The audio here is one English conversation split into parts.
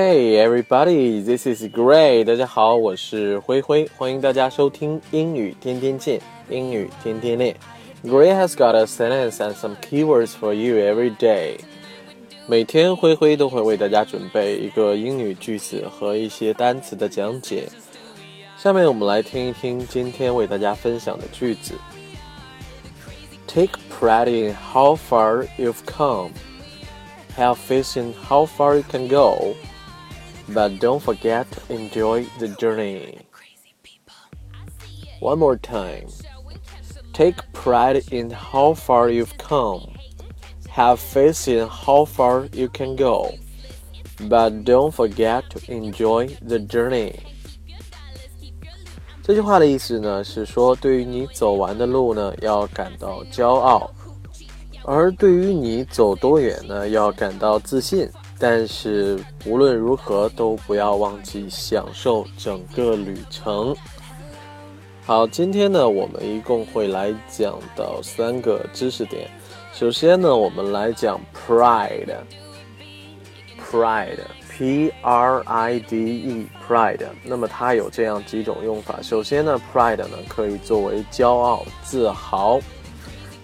Hey everybody, this is Gray。大家好，我是灰灰，欢迎大家收听英语天天见，英语天天练。Gray has got a sentence and some keywords for you every day。每天灰灰都会为大家准备一个英语句子和一些单词的讲解。下面我们来听一听今天为大家分享的句子。Take pride in how far you've come. Have faith in how far you can go. But don't forget to enjoy the journey. One more time. Take pride in how far you've come. Have faith in how far you can go. But don't forget to enjoy the journey. 这句话的意思呢，是说对于你走完的路呢，要感到骄傲；而对于你走多远呢，要感到自信。 但是无论如何，都不要忘记享受整个旅程。好，今天呢，我们一共会来讲到三个知识点。首先呢，我们来讲 pride，pride，p r i d e，pride。那么它有这样几种用法。首先呢，pride 呢可以作为骄傲、自豪。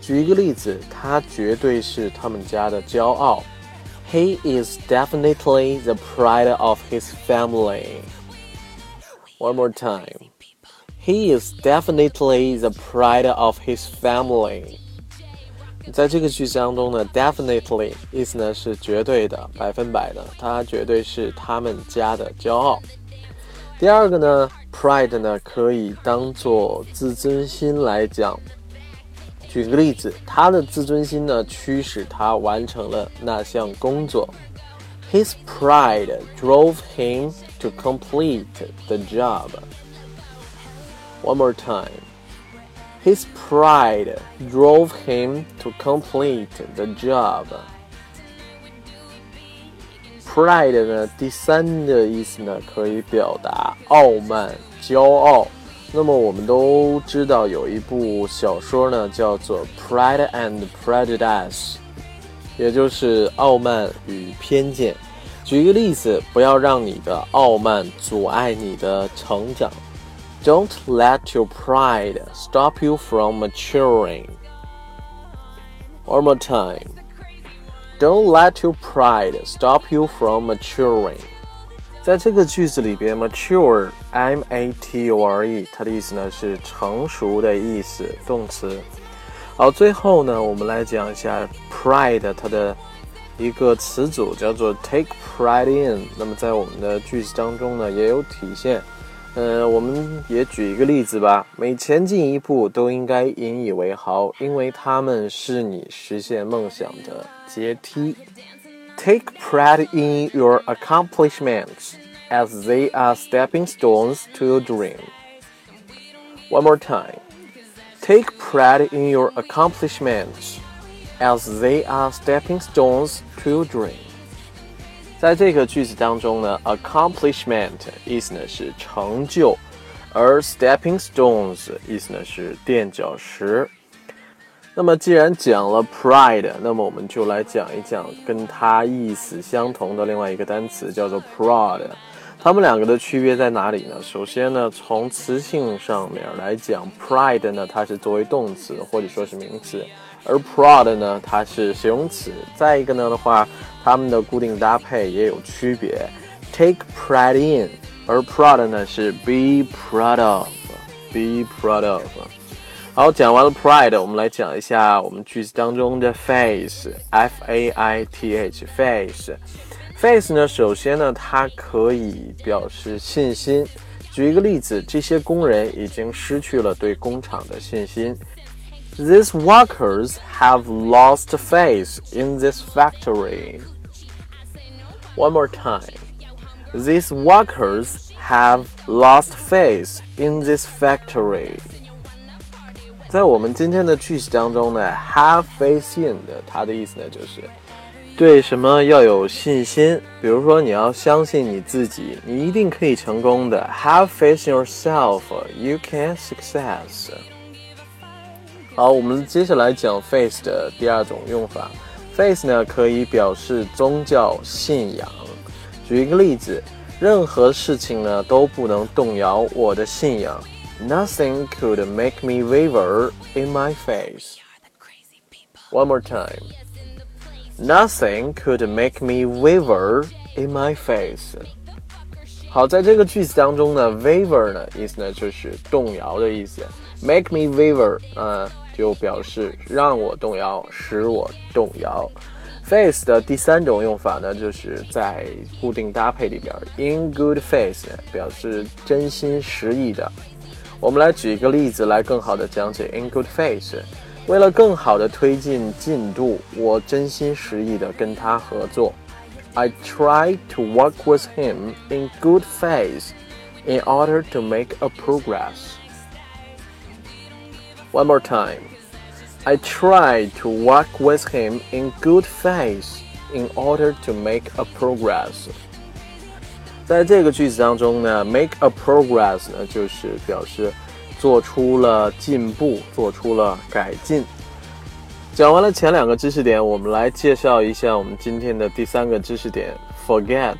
举一个例子，他绝对是他们家的骄傲。He is definitely the pride of his family. One more time. He is definitely the pride of his family. 在这个句子当中呢，definitely 意思呢是绝对的、百分百的，他绝对是他们家的骄傲。第二个呢，pride 呢可以当做自尊心来讲。 举个例子，他的自尊心呢，驱使他完成了那项工作。His pride drove him to complete the job. One more time. His pride drove him to complete the job. Pride 呢，第三的意思呢，可以表达傲慢、骄傲。 那么我们都知道有一部小说呢，叫做《Pride and Prejudice》，也就是《傲慢与偏见》。举一个例子，不要让你的傲慢阻碍你的成长。Don't let your pride stop you from maturing. One more time. Don't let your pride stop you from maturing. 在这个句子里边，mature，m a t u r e，它的意思呢是成熟的意思，动词。好，最后呢，我们来讲一下 pride 它的一个词组叫做 take pride in。那么在我们的句子当中呢，也有体现。呃，我们也举一个例子吧。每前进一步都应该引以为豪，因为他们是你实现梦想的阶梯。Take pride in your accomplishments as they are stepping stones to your dream. One more time. Take pride in your accomplishments as they are stepping stones to your dream. 在这个句子当中呢，accomplishment 意思呢是成就，而 stepping stones 意思呢是垫脚石。 那么，既然讲了 pride，那么我们就来讲一讲跟它意思相同的另外一个单词，叫做 proud。它们两个的区别在哪里呢？首先呢，从词性上面来讲，pride 呢它是作为动词或者说是名词，而 proud 呢它是形容词。再一个呢的话，它们的固定搭配也有区别，take pride in，而 proud 呢是 be proud of，be proud of。好，讲完了 pride，我们来讲一下我们句子当中的 faith，f a i t h，faith。faith 呢，首先呢，它可以表示信心。举一个例子，这些工人已经失去了对工厂的信心。These workers have lost faith in this factory. One more time. These workers have lost faith in this factory. 在我们今天的句子当中呢，have faith in 的，它的意思呢就是对什么要有信心。比如说，你要相信你自己，你一定可以成功的。Have faith in yourself, you can success。好，我们接下来讲 faith 的第二种用法。faith 呢可以表示宗教信仰。举一个例子，任何事情呢都不能动摇我的信仰。Nothing could make me waver in my faith. One more time. Nothing could make me waver in my faith. 好，在这个句子当中呢，waver 呢意思呢就是动摇的意思，make me waver 啊就表示让我动摇，使我动摇。face 的第三种用法呢，就是在固定搭配里边，in good faith 表示真心实意的。 我们来举一个例子来更好的讲解 in good faith。为了更好的推进进度，我真心实意的跟他合作。I try to work with him in good faith in order to make a progress. One more time. I try to work with him in good faith in order to make a progress. 在这个句子当中呢，make a progress 呢就是表示做出了进步，做出了改进。讲完了前两个知识点，我们来介绍一下我们今天的第三个知识点，forget。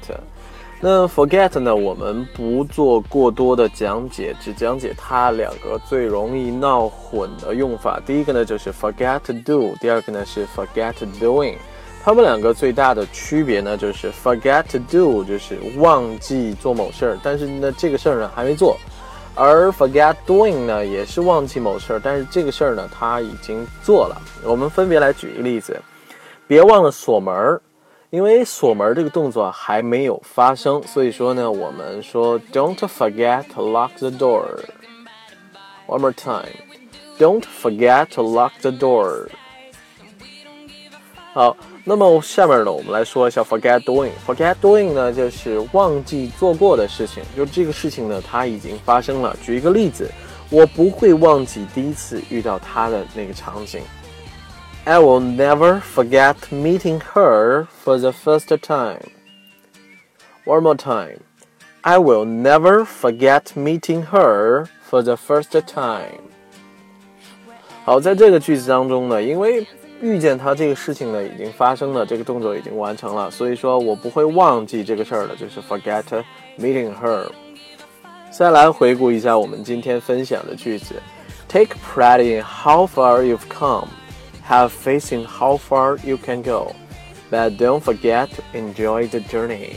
那 forget 呢？我们不做过多的讲解，只讲解它两个最容易闹混的用法。第一个呢就是 forget to do，第二个呢是 forget doing。它们两个最大的区别呢就是 forget to do 就是忘记做某事儿，但是呢这个事儿呢还没做；而 forget doing 呢也是忘记某事儿，但是这个事儿呢他已经做了。我们分别来举一个例子，别忘了锁门儿。因为锁门这个动作还没有发生，所以说呢，我们说 Don't forget to lock the door. One more time. Don't forget to lock the door. 好，那么下面呢，我们来说一下 forget doing. Forget doing 呢，就是忘记做过的事情，就这个事情呢，它已经发生了。举一个例子，我不会忘记第一次遇到他的那个场景。I will never forget meeting her for the first time. One more time. I will never forget meeting her for the first time. 好，在这个句子当中呢，因为 遇见他这个事情呢已经发生了，这个动作已经完成了，所以说我不会忘记这个事儿的，就是 forget meeting her。再来回顾一下我们今天分享的句子：Take pride in how far you've come. Have faith in how far you can go, but don't forget to enjoy the journey.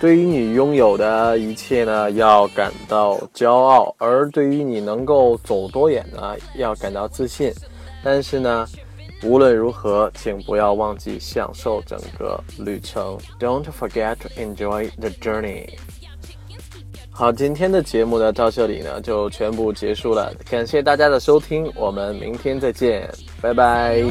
对于你拥有的一切呢，要感到骄傲；而对于你能够走多远呢，要感到自信。但是呢，无论如何，请不要忘记享受整个旅程。Don't forget to enjoy the journey。好，今天的节目呢，到这里呢就全部结束了。感谢大家的收听，我们明天再见，拜拜。